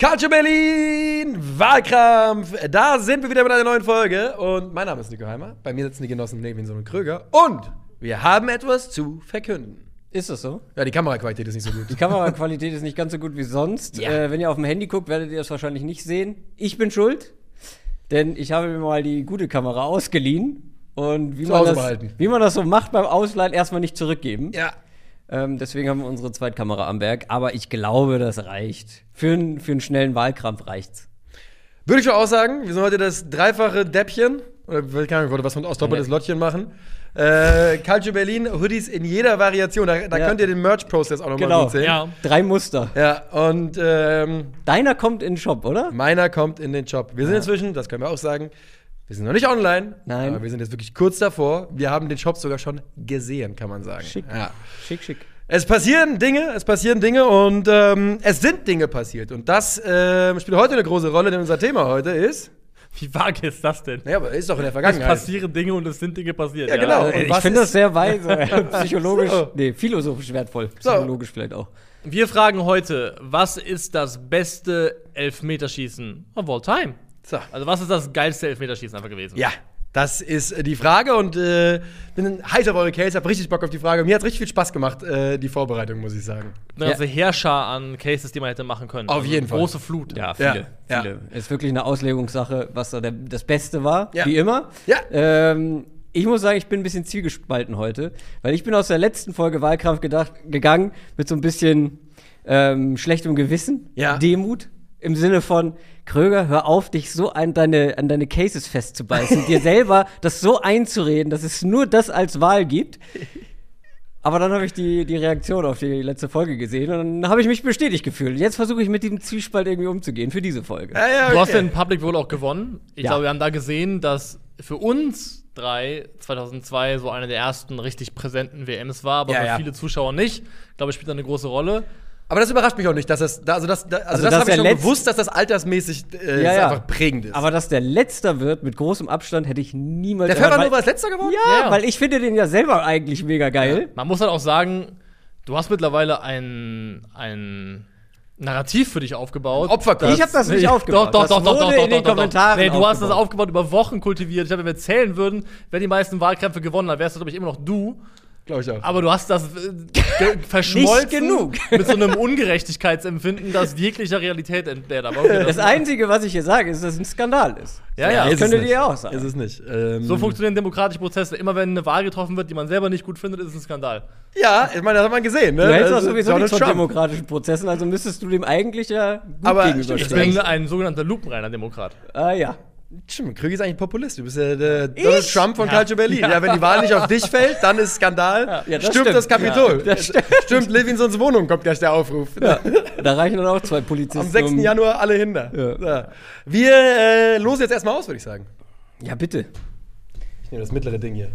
Culture Berlin, Wahlkampf. Da sind wir wieder mit einer neuen Folge. Und mein Name ist Nico Heimer. Bei mir sitzen die Genossen Nevinson und Kröger. Und wir haben etwas zu verkünden. Ist das so? Ja, die Kameraqualität ist nicht so gut. Die Kameraqualität ist nicht ganz so gut wie sonst. Ja. Äh, wenn ihr auf dem Handy guckt, werdet ihr das wahrscheinlich nicht sehen. Ich bin schuld, denn ich habe mir mal die gute Kamera ausgeliehen. Und wie, man das, wie man das so macht beim Ausleihen, erstmal nicht zurückgeben. Ja. Ähm, deswegen haben wir unsere Zweitkamera am Berg. Aber ich glaube, das reicht. Für, einen- für einen schnellen Wahlkampf reicht's. Würde ich schon auch sagen, wir sind heute das dreifache Däppchen. Oder keine Ahnung, ich wollte was von ausdoppeltes Lottchen machen. Äh, Culture Berlin, Hoodies in jeder Variation. Da, da Ja. könnt ihr den Merch-Prozess auch nochmal Genau. sehen. Ja. Drei Muster. Ja, und ähm, Deiner kommt in den Shop, oder? meiner kommt in den Job. Wir sind inzwischen, das können wir auch sagen, wir sind noch nicht online. Nein. Aber wir sind jetzt wirklich kurz davor. Wir haben den Shop sogar schon gesehen, kann man sagen. Schick. Ja. Schick, schick. Es passieren Dinge, es passieren Dinge und ähm, es sind Dinge passiert. Und das ähm, spielt heute eine große Rolle, denn unser Thema heute ist. Wie vage ist das denn? Naja, aber ist doch in der Es Vergangenheit. passieren Dinge und es sind Dinge passiert. Ja, genau. Äh, Und ich finde das sehr weise. Psychologisch. So. Nee, philosophisch wertvoll. So. Psychologisch vielleicht auch. Wir fragen heute, was ist das beste Elfmeterschießen of all time? So. Also, was ist das geilste Elfmeterschießen einfach gewesen? Ja, das ist äh, die Frage und äh, bin heiß auf eure Case, hab richtig Bock auf die Frage. Mir hat richtig viel Spaß gemacht, äh, die Vorbereitung, muss ich sagen. Eine ganze Heerschar an Cases, die man hätte machen können. Auf jeden Fall. Große Flut. Ja, Ja, viele. ja. viele. Ist wirklich eine Auslegungssache, was da der, das Beste war, Ja. wie immer. Ja. Ähm, ich muss sagen, ich bin ein bisschen zielgespalten heute, weil ich bin aus der letzten Folge Wahlkampf gedacht, gegangen mit so ein bisschen ähm, schlechtem Gewissen, Ja. Demut. Im Sinne von, Kröger, hör auf, dich so an deine, an deine Cases festzubeißen, dir selber das so einzureden, dass es nur das als Wahl gibt. Aber dann habe ich die, die Reaktion auf die letzte Folge gesehen und dann habe ich mich bestätigt gefühlt. Jetzt versuche ich mit diesem Zwiespalt irgendwie umzugehen für diese Folge. Ja, ja, Du hast okay. den Public wohl auch gewonnen. Ich Ja. glaube, wir haben da gesehen, dass für uns drei 2002 so eine der ersten richtig präsenten WMs war, aber Ja, für ja. viele Zuschauer nicht. Ich glaube, es spielt da eine große Rolle. Aber das überrascht mich auch nicht, dass das, da- also das, da, also, Also, das habe ich schon gewusst, dass das altersmäßig äh, Ja, ja. einfach prägend ist. Aber dass der Letzter wird mit großem Abstand, hätte ich niemals der Ferranova weil- ist letzter geworden? Ja, Ja. weil ich finde den ja selber eigentlich mega geil. Man muss halt auch sagen, du hast mittlerweile ein, ein Narrativ für dich aufgebaut. Opferkurs. Ich habe das nicht aufgebaut. Doch, doch, das doch, doch, doch, doch, in den doch, doch. Kommentaren Nee, du hast das aufgebaut. aufgebaut über Wochen kultiviert. Ich glaube, wenn wir zählen würden, wer die meisten Wahlkämpfe gewonnen hat, wärst du, glaube ich, immer noch du. Glaube ich auch. Aber du hast das äh, verschmolzen Nicht genug. mit so einem Ungerechtigkeitsempfinden, das jeglicher Realität entbehrt. Aber okay, Das Einzige, was ich hier sage, ist, dass es ein Skandal ist. Ja, ja. Das könntet nicht. ihr auch sagen. Ist es nicht. Ähm, so funktionieren demokratische Prozesse. Immer wenn eine Wahl getroffen wird, die man selber nicht gut findet, ist es ein Skandal. ja, ich meine, das hat man gesehen. Ne? Du hältst doch Also, sowieso Donald nichts von Trump. demokratischen Prozessen, also müsstest du dem eigentlich ja gut Aber Ich gegenüberstehen. bin ein sogenannter lupenreiner Demokrat. Ah ja. Stimmt, Krüger ist eigentlich Populist. Du bist ja der Donald Ich? Trump von Ja. Culture Berlin. Ja. wenn die Wahl nicht auf dich fällt, dann ist Skandal. Ja, das stimmt, stimmt. das Kapitol. Ja, das stimmt. stimmt, Levinsons Wohnung kommt gleich der Aufruf. Da reichen dann auch zwei Polizisten. Am 6. um- Januar alle hinter. Ja. So. Wir äh, losen jetzt erstmal aus, würde ich sagen. Ja, bitte. Ich nehme das mittlere Ding hier.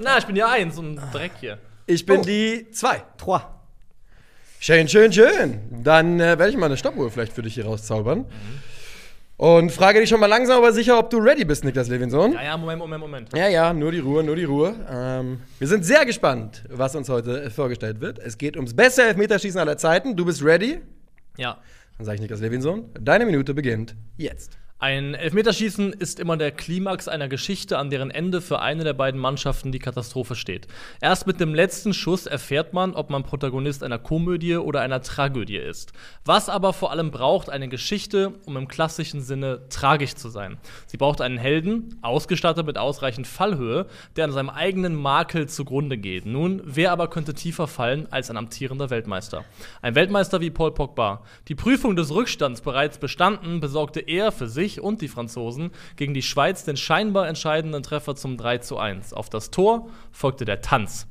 Na, ich bin ja eins und Dreck hier. Ich bin Oh. die 2. Trois. Schön, schön, schön. Dann äh, werde ich mal eine Stoppuhr vielleicht für dich hier rauszaubern. Und frage dich schon mal langsam aber sicher, ob du ready bist, Niklas Levinson. Ja, ja, Moment, Moment, Moment. Ja, ja, nur die Ruhe, nur die Ruhe. Ähm, wir sind sehr gespannt, was uns heute vorgestellt wird. Es geht ums beste Elfmeterschießen aller Zeiten. Du bist ready? Ja. Dann sage ich Niklas Levinson. Deine Minute beginnt jetzt. Ein Elfmeterschießen ist immer der Klimax einer Geschichte, an deren Ende für eine der beiden Mannschaften die Katastrophe steht. Erst mit dem letzten Schuss erfährt man, ob man Protagonist einer Komödie oder einer Tragödie ist. Was aber vor allem braucht eine Geschichte, um im klassischen Sinne tragisch zu sein. Sie braucht einen Helden, ausgestattet mit ausreichend Fallhöhe, der an seinem eigenen Makel zugrunde geht. Nun, wer aber könnte tiefer fallen als ein amtierender Weltmeister? Ein Weltmeister wie Paul Pogba. Die Prüfung des Rückstands bereits bestanden, besorgte er für sich und die Franzosen gegen die Schweiz den scheinbar entscheidenden Treffer zum 3 zu 1. Auf das Tor folgte der Tanz.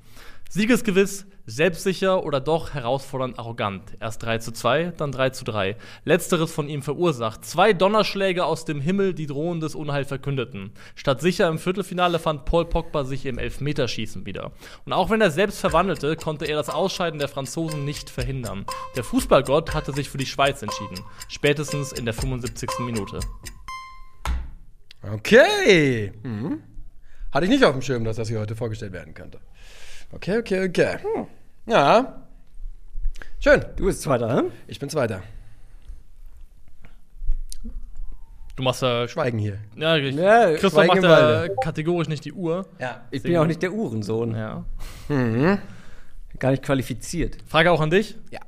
Siegesgewiss, selbstsicher oder doch herausfordernd arrogant. Erst 3 zu 2, dann 3 zu 3. Letzteres von ihm verursacht. Zwei Donnerschläge aus dem Himmel, die drohendes Unheil verkündeten. Statt sicher im Viertelfinale fand Paul Pogba sich im Elfmeterschießen wieder. Und auch wenn er selbst verwandelte, konnte er das Ausscheiden der Franzosen nicht verhindern. Der Fußballgott hatte sich für die Schweiz entschieden. Spätestens in der 75. Minute. Okay. Mhm. Hatte ich nicht auf dem Schirm, dass das hier heute vorgestellt werden könnte. Okay, okay, okay. Hm. Ja. Schön. Du bist Zweiter, hm? Ich bin Zweiter. Du machst da. Schweigen hier. Ja, richtig. Ja, Christoph macht da kategorisch nicht die Uhr. Ja, ich bin ja auch nicht der Uhrensohn. Ja. Mhm. Gar nicht qualifiziert. Frage auch an dich? Ja.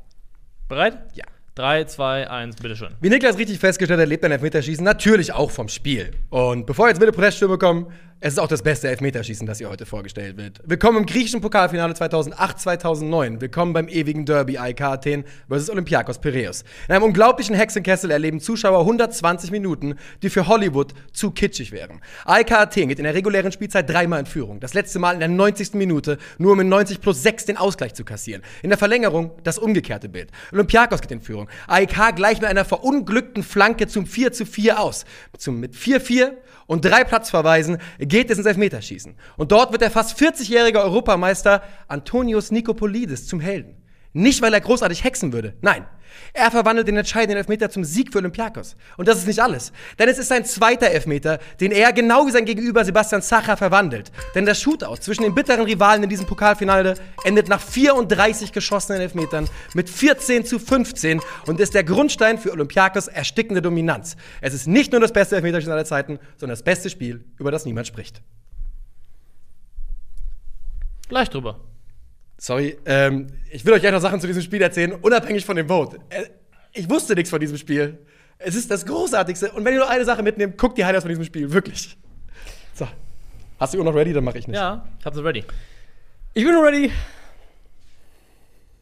Bereit? Ja. 3, 2, 1, bitteschön. Wie Niklas richtig festgestellt hat, lebt ein Elfmeterschießen natürlich auch vom Spiel. Und bevor jetzt wieder Proteststürme kommen, es ist auch das beste Elfmeterschießen, das hier heute vorgestellt wird. Willkommen im griechischen Pokalfinale 2008-2009. Willkommen beim ewigen Derby AEK Athen vs. Olympiakos Piraeus. In einem unglaublichen Hexenkessel erleben Zuschauer 120 Minuten, die für Hollywood zu kitschig wären. AEK Athen geht in der regulären Spielzeit dreimal in Führung. Das letzte Mal in der 90. Minute, nur um in 90 plus 6 den Ausgleich zu kassieren. In der Verlängerung das umgekehrte Bild. Olympiakos geht in Führung. AEK gleicht mit einer verunglückten Flanke zum 4 zu 4 aus. Zum, mit 4-4 und drei Platzverweisen geht es ins Elfmeterschießen. Und dort wird der fast 40-jährige Europameister Antonios Nikopolidis zum Helden. Nicht, weil er großartig hexen würde. Nein. Er verwandelt den entscheidenden Elfmeter zum Sieg für Olympiakos. Und das ist nicht alles. Denn es ist sein zweiter Elfmeter, den er genau wie sein Gegenüber Sebastian Sacher verwandelt. Denn das Shootout zwischen den bitteren Rivalen in diesem Pokalfinale endet nach 34 geschossenen Elfmetern mit 14 zu 15 und ist der Grundstein für Olympiakos erstickende Dominanz. Es ist nicht nur das beste Elfmeterschießen aller Zeiten, sondern das beste Spiel, über das niemand spricht. Gleich drüber. Sorry, ähm, ich will euch gleich noch Sachen zu diesem Spiel erzählen, unabhängig von dem Vote. Äh, ich wusste nichts von diesem Spiel. Es ist das Großartigste. Und wenn ihr nur eine Sache mitnehmt, guckt die Highlights von diesem Spiel. Wirklich. So. Hast du die Uhr noch ready? Dann mache ich nicht. Ja, ich hab sie ready. Ich bin ready.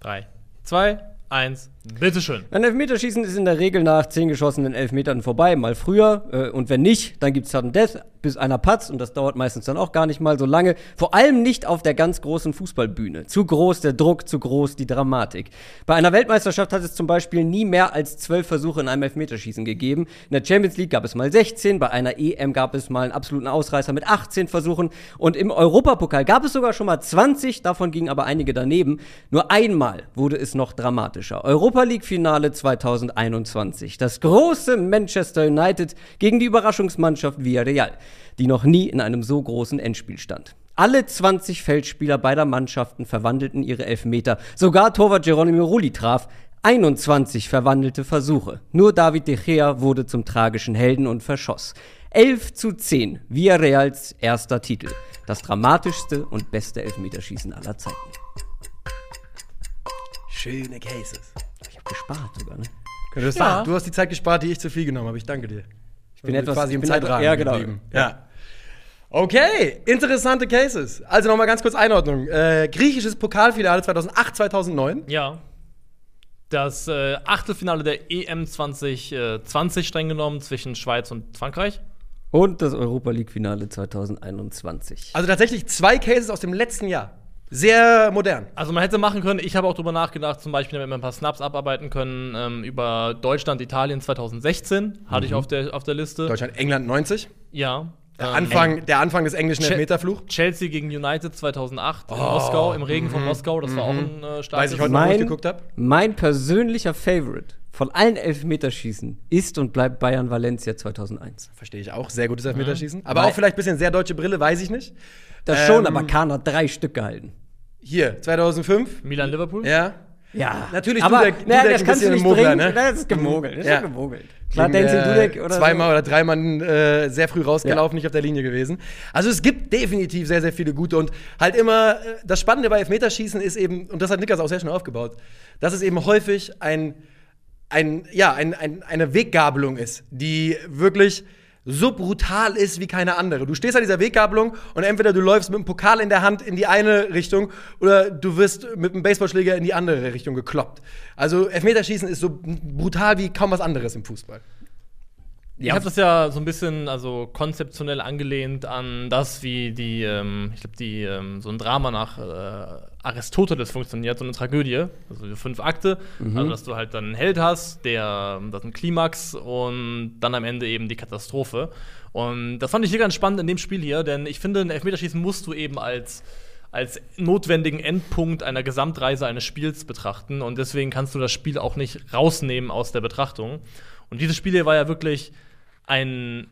3, 2, 1, bitteschön. Ein Elfmeterschießen ist in der Regel nach 10 geschossenen Elfmetern vorbei, mal früher. Äh, und wenn nicht, dann gibt's Sudden Death, bis einer patzt. Und das dauert meistens dann auch gar nicht mal so lange. Vor allem nicht auf der ganz großen Fußballbühne. Zu groß der Druck, zu groß die Dramatik. Bei einer Weltmeisterschaft hat es zum Beispiel nie mehr als 12 Versuche in einem Elfmeterschießen gegeben. In der Champions League gab es mal 16, bei einer EM gab es mal einen absoluten Ausreißer mit 18 Versuchen. Und im Europapokal gab es sogar schon mal 20, davon gingen aber einige daneben. Nur einmal wurde es noch dramatischer. Europa League Finale 2021. Das große Manchester United gegen die Überraschungsmannschaft Villarreal, die noch nie in einem so großen Endspiel stand. Alle 20 Feldspieler beider Mannschaften verwandelten ihre Elfmeter. Sogar Torwart Geronimo Rulli traf. 21 verwandelte Versuche. Nur David De Gea wurde zum tragischen Helden und verschoss. 11 zu 10, Villarreals erster Titel. Das dramatischste und beste Elfmeterschießen aller Zeiten. Schöne Cases. Gespart sogar, ne? Du hast, Ja. du hast die Zeit gespart, die ich zu viel genommen habe. Ich danke dir. Ich bin etwas- quasi im Zeitrahmen ja, genau. geblieben. Ja. Okay, interessante Cases. Also nochmal ganz kurz Einordnung. Äh, griechisches Pokalfinale 2008, 2009. Ja. Das äh, Achtelfinale der EM 2020 streng genommen zwischen Schweiz und Frankreich. Und das Europa League Finale 2021. Also tatsächlich zwei Cases aus dem letzten Jahr. Sehr modern. Also man hätte machen können, ich habe auch drüber nachgedacht, zum Beispiel, wenn wir ein paar Snaps abarbeiten können, ähm, über Deutschland, Italien 2016, hatte ich auf der, auf der Liste. Deutschland, England 90. Ja. Der, Ähm, Anfang, der Anfang des englischen Che- Elfmeterfluch. Chelsea gegen United 2008 in Moskau, im Regen von Moskau, das war auch ein äh, starkes Weiß ich heute noch, wo ich Mein, geguckt habe. mein persönlicher Favorite von allen Elfmeterschießen ist und bleibt Bayern Valencia 2001. Verstehe ich auch. Sehr gutes Elfmeterschießen. Aber Weil- auch vielleicht ein bisschen sehr deutsche Brille, weiß ich nicht. Das schon, Ähm, aber Kahn hat drei Stück gehalten. Hier, 2005. Milan-Liverpool? Ja. Ja, Natürlich aber Dudek- na, Dudek das ein kannst du bisschen nicht Mogler, bringen. ne? Das ist gemogelt. Das ist Ja. gemogelt. Klar, Gegen, Dancing äh, Dudek oder Zweimal so. oder dreimal äh, sehr früh rausgelaufen, nicht auf der Linie gewesen. Also es gibt definitiv sehr, sehr viele gute. Und halt immer, äh, das Spannende bei Elfmeterschießen ist eben, und das hat Niklas auch sehr schnell aufgebaut, dass es eben häufig ein, ein, ja, ein, ein, eine Weggabelung ist, die wirklich so brutal ist wie keine andere. Du stehst an dieser Weggabelung und entweder du läufst mit dem Pokal in der Hand in die eine Richtung oder du wirst mit dem Baseballschläger in die andere Richtung gekloppt. Also Elfmeterschießen ist so brutal wie kaum was anderes im Fußball. Ich habe das ja so ein bisschen also konzeptionell angelehnt an das, wie die, ähm, ich glaube, die ähm, so ein Drama nach äh, Aristoteles funktioniert, so eine Tragödie. Also fünf Akte, also dass du halt dann einen Held hast, der das ist ein Klimax und dann am Ende eben die Katastrophe. Und das fand ich hier ganz spannend in dem Spiel hier, denn ich finde, ein Elfmeterschießen musst du eben als als notwendigen Endpunkt einer Gesamtreise eines Spiels betrachten und deswegen kannst du das Spiel auch nicht rausnehmen aus der Betrachtung. Und dieses Spiel hier war ja wirklich ein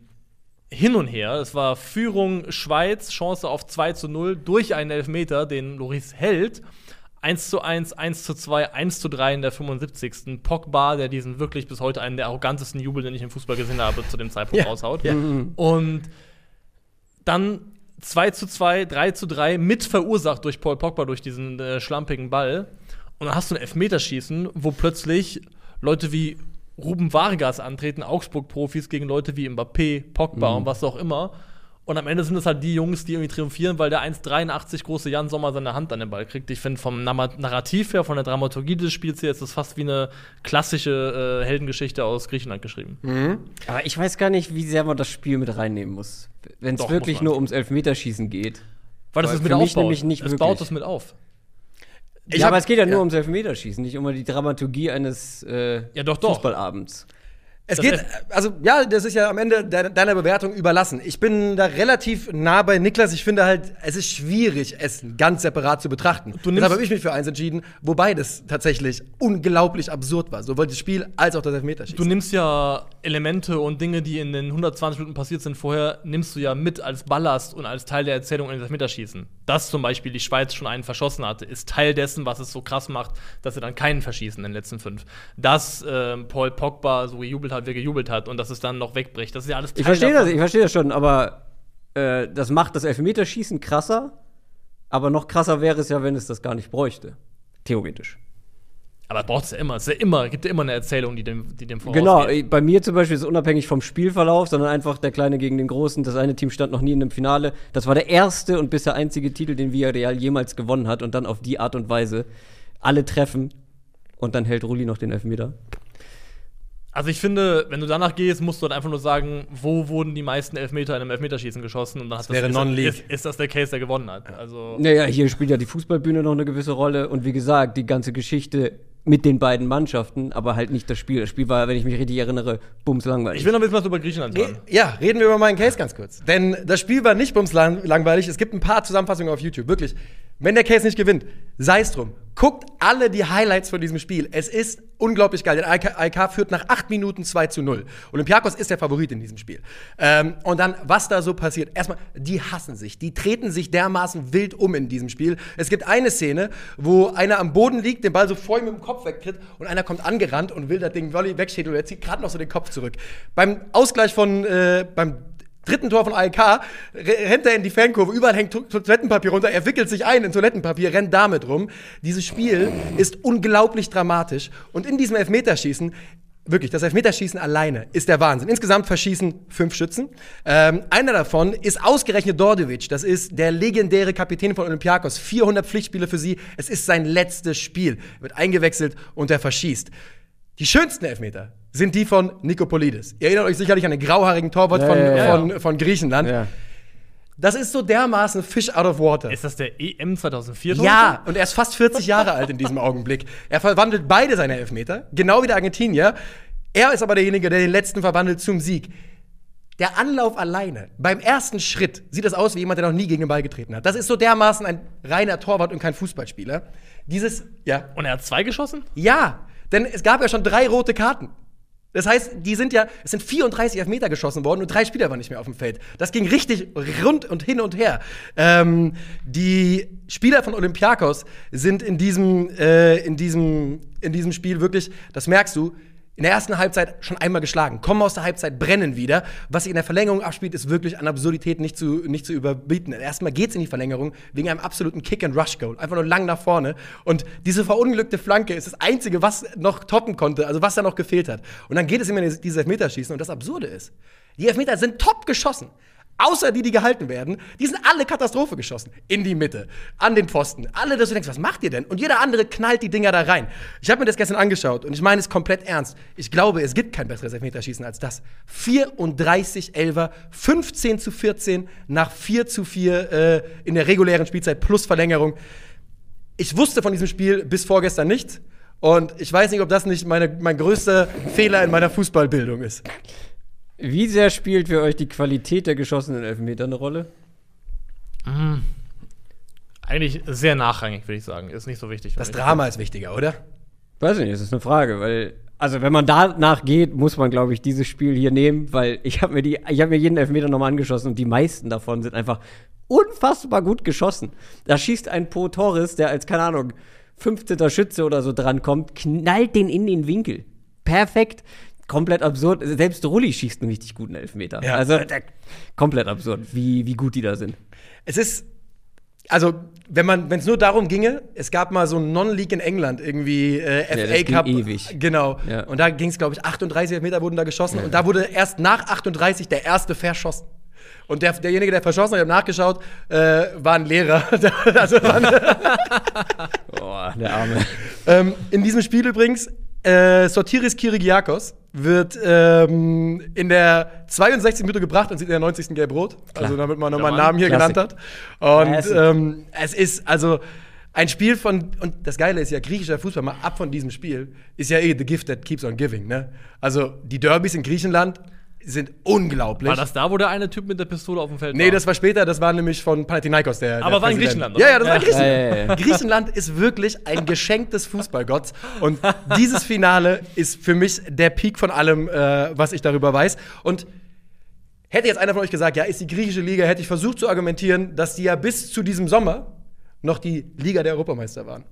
Hin und Her. Es war Führung Schweiz, Chance auf 2 zu 0 durch einen Elfmeter, den Loris hält. 1 zu 1, 1 zu 2, 1 zu 3 in der 75. Pogba, der diesen wirklich bis heute einen der arrogantesten Jubel, den ich im Fußball gesehen habe, zu dem Zeitpunkt Ja, raushaut. ja. Und dann 2 zu 2, 3 zu 3, mit verursacht durch Paul Pogba durch diesen äh, schlampigen Ball. Und dann hast du ein Elfmeterschießen, wo plötzlich Leute wie Ruben Vargas antreten, Augsburg-Profis gegen Leute wie Mbappé, Pogba und was auch immer. Und am Ende sind es halt die Jungs, die irgendwie triumphieren, weil der 1,83 große Jan Sommer seine Hand an den Ball kriegt. Ich finde, vom Narrativ her, von der Dramaturgie des Spiels her, ist es fast wie eine klassische äh, Heldengeschichte aus Griechenland geschrieben. Aber ich weiß gar nicht, wie sehr man das Spiel mit reinnehmen muss. Wenn es wirklich nur ums Elfmeterschießen geht. Weil das ist mit für mich aufbaut. nämlich nicht es wirklich. baut das mit auf. Ich ja, hab- aber es geht ja nur ja. ums Elfmeterschießen, nicht um die Dramaturgie eines äh, Ja, doch, doch. Fußballabends. Es Das geht, also ja, das ist ja am Ende de deiner Bewertung überlassen. Ich bin da relativ nah bei Niklas. Ich finde halt, es ist schwierig, es ganz separat zu betrachten. Du Deshalb habe ich mich für eins entschieden, wobei das tatsächlich unglaublich absurd war. Sowohl das Spiel als auch das Elfmeterschießen. Du nimmst ja Elemente und Dinge, die in den 120 Minuten passiert sind vorher, nimmst du ja mit als Ballast und als Teil der Erzählung in das Elfmeterschießen. Dass zum Beispiel die Schweiz schon einen verschossen hatte, ist Teil dessen, was es so krass macht, dass sie dann keinen verschießen in den letzten fünf. Dass ähm, Paul Pogba so gejubelt hat, wie er gejubelt hat und dass es dann noch wegbricht. Das ist ja alles Teil Ich verstehe das, ich verstehe das schon, aber äh, das macht das Elfmeterschießen krasser. Aber noch krasser wäre es ja, wenn es das gar nicht bräuchte. Theoretisch. Aber braucht es ja immer. Es ja immer, gibt ja immer eine Erzählung, die dem, die dem Genau, vorausgeht. äh, bei mir zum Beispiel ist es unabhängig vom Spielverlauf, sondern einfach der Kleine gegen den Großen. Das eine Team stand noch nie in einem Finale. Das war der erste und bisher einzige Titel, den Villarreal jemals gewonnen hat. Und dann auf die Art und Weise alle treffen. Und dann hält Rulli noch den Elfmeter. Also ich finde, wenn du danach gehst, musst du halt einfach nur sagen, wo wurden die meisten Elfmeter in einem Elfmeterschießen geschossen und dann hat wäre ist, Non-League. ist, ist das der Case, der gewonnen hat. Also Naja, hier spielt ja die Fußballbühne noch eine gewisse Rolle. Und wie gesagt, die ganze Geschichte mit den beiden Mannschaften, aber halt nicht das Spiel. Das Spiel war, wenn ich mich richtig erinnere, bums langweilig. ich will noch ein bisschen was über Griechenland Re hören. ja, reden wir über meinen Case ganz kurz. Denn das Spiel war nicht bums lang langweilig. Es gibt ein paar Zusammenfassungen auf YouTube. Wirklich. Wenn der Case nicht gewinnt, sei es drum. Guckt alle die Highlights von diesem Spiel. Es ist unglaublich geil. Der AEK führt nach 8 Minuten 2 zu 0. Olympiakos ist der Favorit in diesem Spiel. Ähm, und dann, was da so passiert. Erstmal, die hassen sich. Die treten sich dermaßen wild um in diesem Spiel. Es gibt eine Szene, wo einer am Boden liegt, den Ball so voll mit dem Kopf wegtritt und einer kommt angerannt und will das Ding Volley wegschädeln und er zieht gerade noch so den Kopf zurück. Beim Ausgleich von, äh, beim dritten Tor von re- rennt er in die Fankurve, überall hängt To- Toilettenpapier runter, er wickelt sich ein in Toilettenpapier, rennt damit rum. Dieses Spiel ist unglaublich dramatisch und in diesem Elfmeterschießen Wirklich, das Elfmeterschießen alleine ist der Wahnsinn. Insgesamt verschießen fünf Schützen. Ähm, einer davon ist ausgerechnet Dordevic. Das ist der legendäre Kapitän von Olympiakos. 400 Pflichtspiele für sie. Es ist sein letztes Spiel. Wird eingewechselt und er verschießt. Die schönsten Elfmeter sind die von Nikopolidis. Ihr erinnert euch sicherlich an den grauhaarigen Torwart Ja, von, ja, ja. von, von Griechenland. ja. Das ist so dermaßen Fish out of water. Ist das der EM 2004? Ja, und er ist fast 40 Jahre alt in diesem Augenblick. Er verwandelt beide seine Elfmeter, genau wie der Argentinier. Er ist aber derjenige, der den letzten verwandelt zum Sieg. Der Anlauf alleine, beim ersten Schritt, sieht das aus wie jemand, der noch nie gegen den Ball getreten hat. Das ist so dermaßen ein reiner Torwart und kein Fußballspieler. Dieses, ja. Und er hat zwei geschossen? Ja, denn es gab ja schon drei rote Karten. Das heißt, die sind ja, es sind 34 Elfmeter geschossen worden und drei Spieler waren nicht mehr auf dem Feld. Das ging richtig rund und hin und her. Ähm, die Spieler von Olympiakos sind in diesem, äh, in, diesem, in diesem Spiel wirklich, das merkst du, in der ersten Halbzeit schon einmal geschlagen, kommen aus der Halbzeit, brennen wieder. Was sich in der Verlängerung abspielt, ist wirklich an Absurdität nicht zu, nicht zu überbieten. Erstmal geht's in die Verlängerung wegen einem absoluten Kick-and-Rush-Goal. Einfach nur lang nach vorne. Und diese verunglückte Flanke ist das Einzige, was noch toppen konnte, also was da noch gefehlt hat. Und dann geht es immer in dieses Elfmeterschießen. Und das Absurde ist, die Elfmeter sind top geschossen. Außer die, die gehalten werden, die sind alle Katastrophe geschossen. In die Mitte, an den Pfosten. Alle, dass du denkst, was macht ihr denn? Und jeder andere knallt die Dinger da rein. Ich habe mir das gestern angeschaut und ich meine es komplett ernst. Ich glaube, es gibt kein besseres Elfmeterschießen als das. 34 Elfer, 15 zu 14 nach 4 zu 4 äh, in der regulären Spielzeit plus Verlängerung. Ich wusste von diesem Spiel bis vorgestern nichts. Und ich weiß nicht, ob das nicht meine, mein größter Fehler in meiner Fußballbildung ist. Wie sehr spielt für euch die Qualität der geschossenen Elfmeter eine Rolle? Eigentlich sehr nachrangig, würde ich sagen. Ist nicht so wichtig. Das. Drama ist wichtiger, oder? Weiß nicht, das ist eine Frage, weil also wenn man danach geht, muss man glaube ich dieses Spiel hier nehmen, weil ich habe mir die ich habe mir jeden Elfmeter nochmal angeschossen und die meisten davon sind einfach unfassbar gut geschossen. Da schießt ein Po Torres, der als keine Ahnung 15. Schütze oder so drankommt, knallt den in den Winkel. Perfekt. Komplett absurd. Selbst Rulli schießt einen richtig guten Elfmeter. Ja. Also der, komplett absurd, wie, wie gut die da sind. Es ist, also, wenn man, wenn es nur darum ginge, es gab mal so ein Non-League in England, irgendwie äh, FA das ging Cup. ewig. Genau. Ja. Und da ging es, glaube ich, 38 Meter wurden da geschossen. Und da wurde erst nach 38 der erste verschossen. Und der, derjenige, der verschossen hat, ich habe nachgeschaut, äh, war ein Lehrer. also war ein, Boah, der Arme. ähm, in diesem Spiel übrigens, äh, Sotiris Kirigiakos wird ähm, in der 62. Minute gebracht und sieht in der 90. gelb-rot. Also damit man nochmal einen. Namen hier Klassik. genannt hat. Und ähm, es ist also ein Spiel von, und das Geile ist ja, griechischer Fußball, mal ab von diesem Spiel, ist ja eh the gift that keeps on giving. Ne? Also die Derbys in Griechenland sind unglaublich. War das da, wo der eine Typ mit der Pistole auf dem Feld Nee, war? das war später, das war nämlich von Panathinaikos, der. Aber der war in. Griechenland, Ja, oder? ja, das war in Ja. Griechenland. Ja, ja, ja. Griechenland ist wirklich ein Geschenk des Fußballgotts. Und dieses Finale ist für mich der Peak von allem, äh, was ich darüber weiß. Und hätte jetzt einer von euch gesagt, ja, ist die griechische Liga, hätte ich versucht zu argumentieren, dass die ja bis zu diesem Sommer noch die Liga der Europameister waren.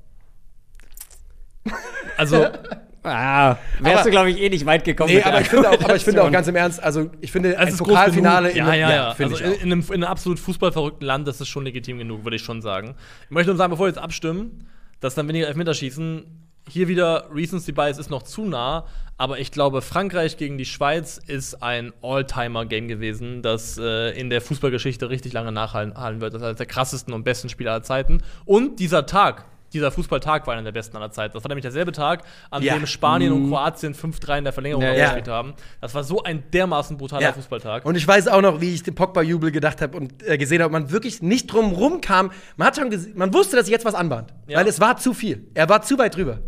Also, Ah, wärst Aber- du, glaube ich, eh nicht weit gekommen. Nee, aber ich finde auch, aber ich finde auch ganz im Ernst, also ich finde es ein ist Pokalfinale in Ja, ja, ja. Also in einem, in einem absolut fußballverrückten Land, das ist schon legitim genug, würde ich schon sagen. Ich möchte nur sagen, bevor wir jetzt abstimmen, dass dann weniger Elfmeterschießen, hier wieder Recency Bias ist noch zu nah, aber ich glaube, Frankreich gegen die Schweiz ist ein All-Timer-Game gewesen, das äh, in der Fußballgeschichte richtig lange nachhalten halten wird. Das ist eines der krassesten und besten Spiele aller Zeiten. Und dieser Tag, dieser Fußballtag war einer der besten aller Zeiten. Das war nämlich derselbe Tag, an Ja. dem Spanien und Kroatien 5-3 in der Verlängerung Ja, ja. gespielt haben. Das war so ein dermaßen brutaler Fußballtag. Und ich weiß auch noch, wie ich den Pogba-Jubel gedacht habe und äh, gesehen habe, man wirklich nicht drum rumkam. Man hat schon man wusste, dass sich jetzt was anbahnt. Ja. Weil es war zu viel. Er war zu weit drüber.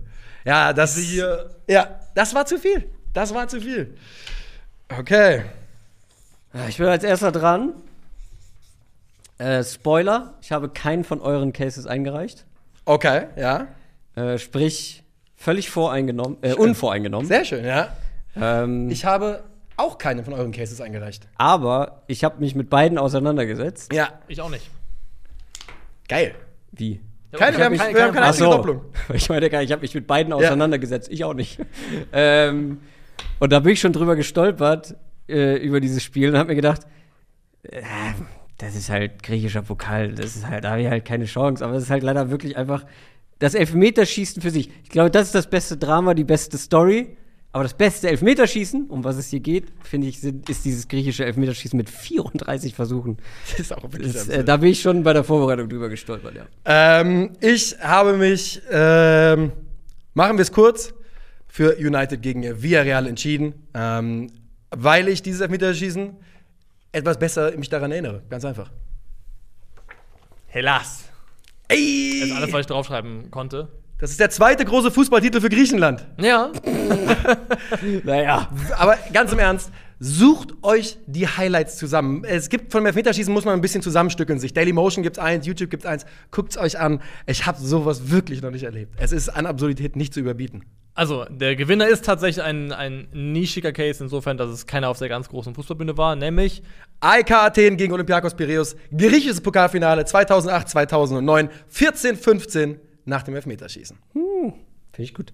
Ja, das hier- Ja, das war zu viel. Das war zu viel. Okay. Ja, Ich bin als erster dran. Äh, Spoiler: Ich habe keinen von euren Cases eingereicht. Okay, ja. Äh, sprich, völlig voreingenommen, äh, unvoreingenommen. Sehr schön, ja. Ähm, Ich habe auch keine von euren Cases eingereicht. aber ich habe mich mit beiden auseinandergesetzt. Ja, Ich auch nicht. geil. Wie? Keine, wir hab haben, mich- wir haben keine einzige so. Doppelung. Ich meine, ich habe mich mit beiden auseinandergesetzt. Ich auch nicht. ähm, und da bin ich schon drüber gestolpert, äh, über dieses Spiel, und habe mir gedacht, äh, das ist halt griechischer Pokal, das ist halt, da habe ich halt keine Chance. Aber es ist halt leider wirklich einfach das Elfmeterschießen für sich. Ich glaube, das ist das beste Drama, die beste Story. Aber das beste Elfmeterschießen, um was es hier geht, finde ich, sind, ist dieses griechische Elfmeterschießen mit 34 Versuchen. Das ist auch wirklich Das, äh, da bin ich schon bei der Vorbereitung drüber gestolpert, ja. Ähm, ich habe mich, ähm, machen wir es kurz, für United gegen Villarreal entschieden, ähm, weil ich dieses Elfmeterschießen etwas besser mich daran erinnere. Ganz einfach. Hellas. Ey! Das ist alles, was ich draufschreiben konnte. Das ist der zweite große Fußballtitel für Griechenland. Ja. Naja. Aber ganz im Ernst, sucht euch die Highlights zusammen. Es gibt von dem Elfmeterschießen muss man ein bisschen zusammenstückeln sich. Dailymotion gibt's eins, YouTube gibt's eins. Guckt's euch an. Ich habe sowas wirklich noch nicht erlebt. Es ist an Absurdität nicht zu überbieten. Also, der Gewinner ist tatsächlich ein, ein nischiger Case, insofern, dass es keiner auf der ganz großen Fußballbühne war, nämlich AEK Athen gegen Olympiakos Piräus, griechisches Pokalfinale 2008, 2009, 14-15 nach dem Elfmeterschießen. Finde ich gut.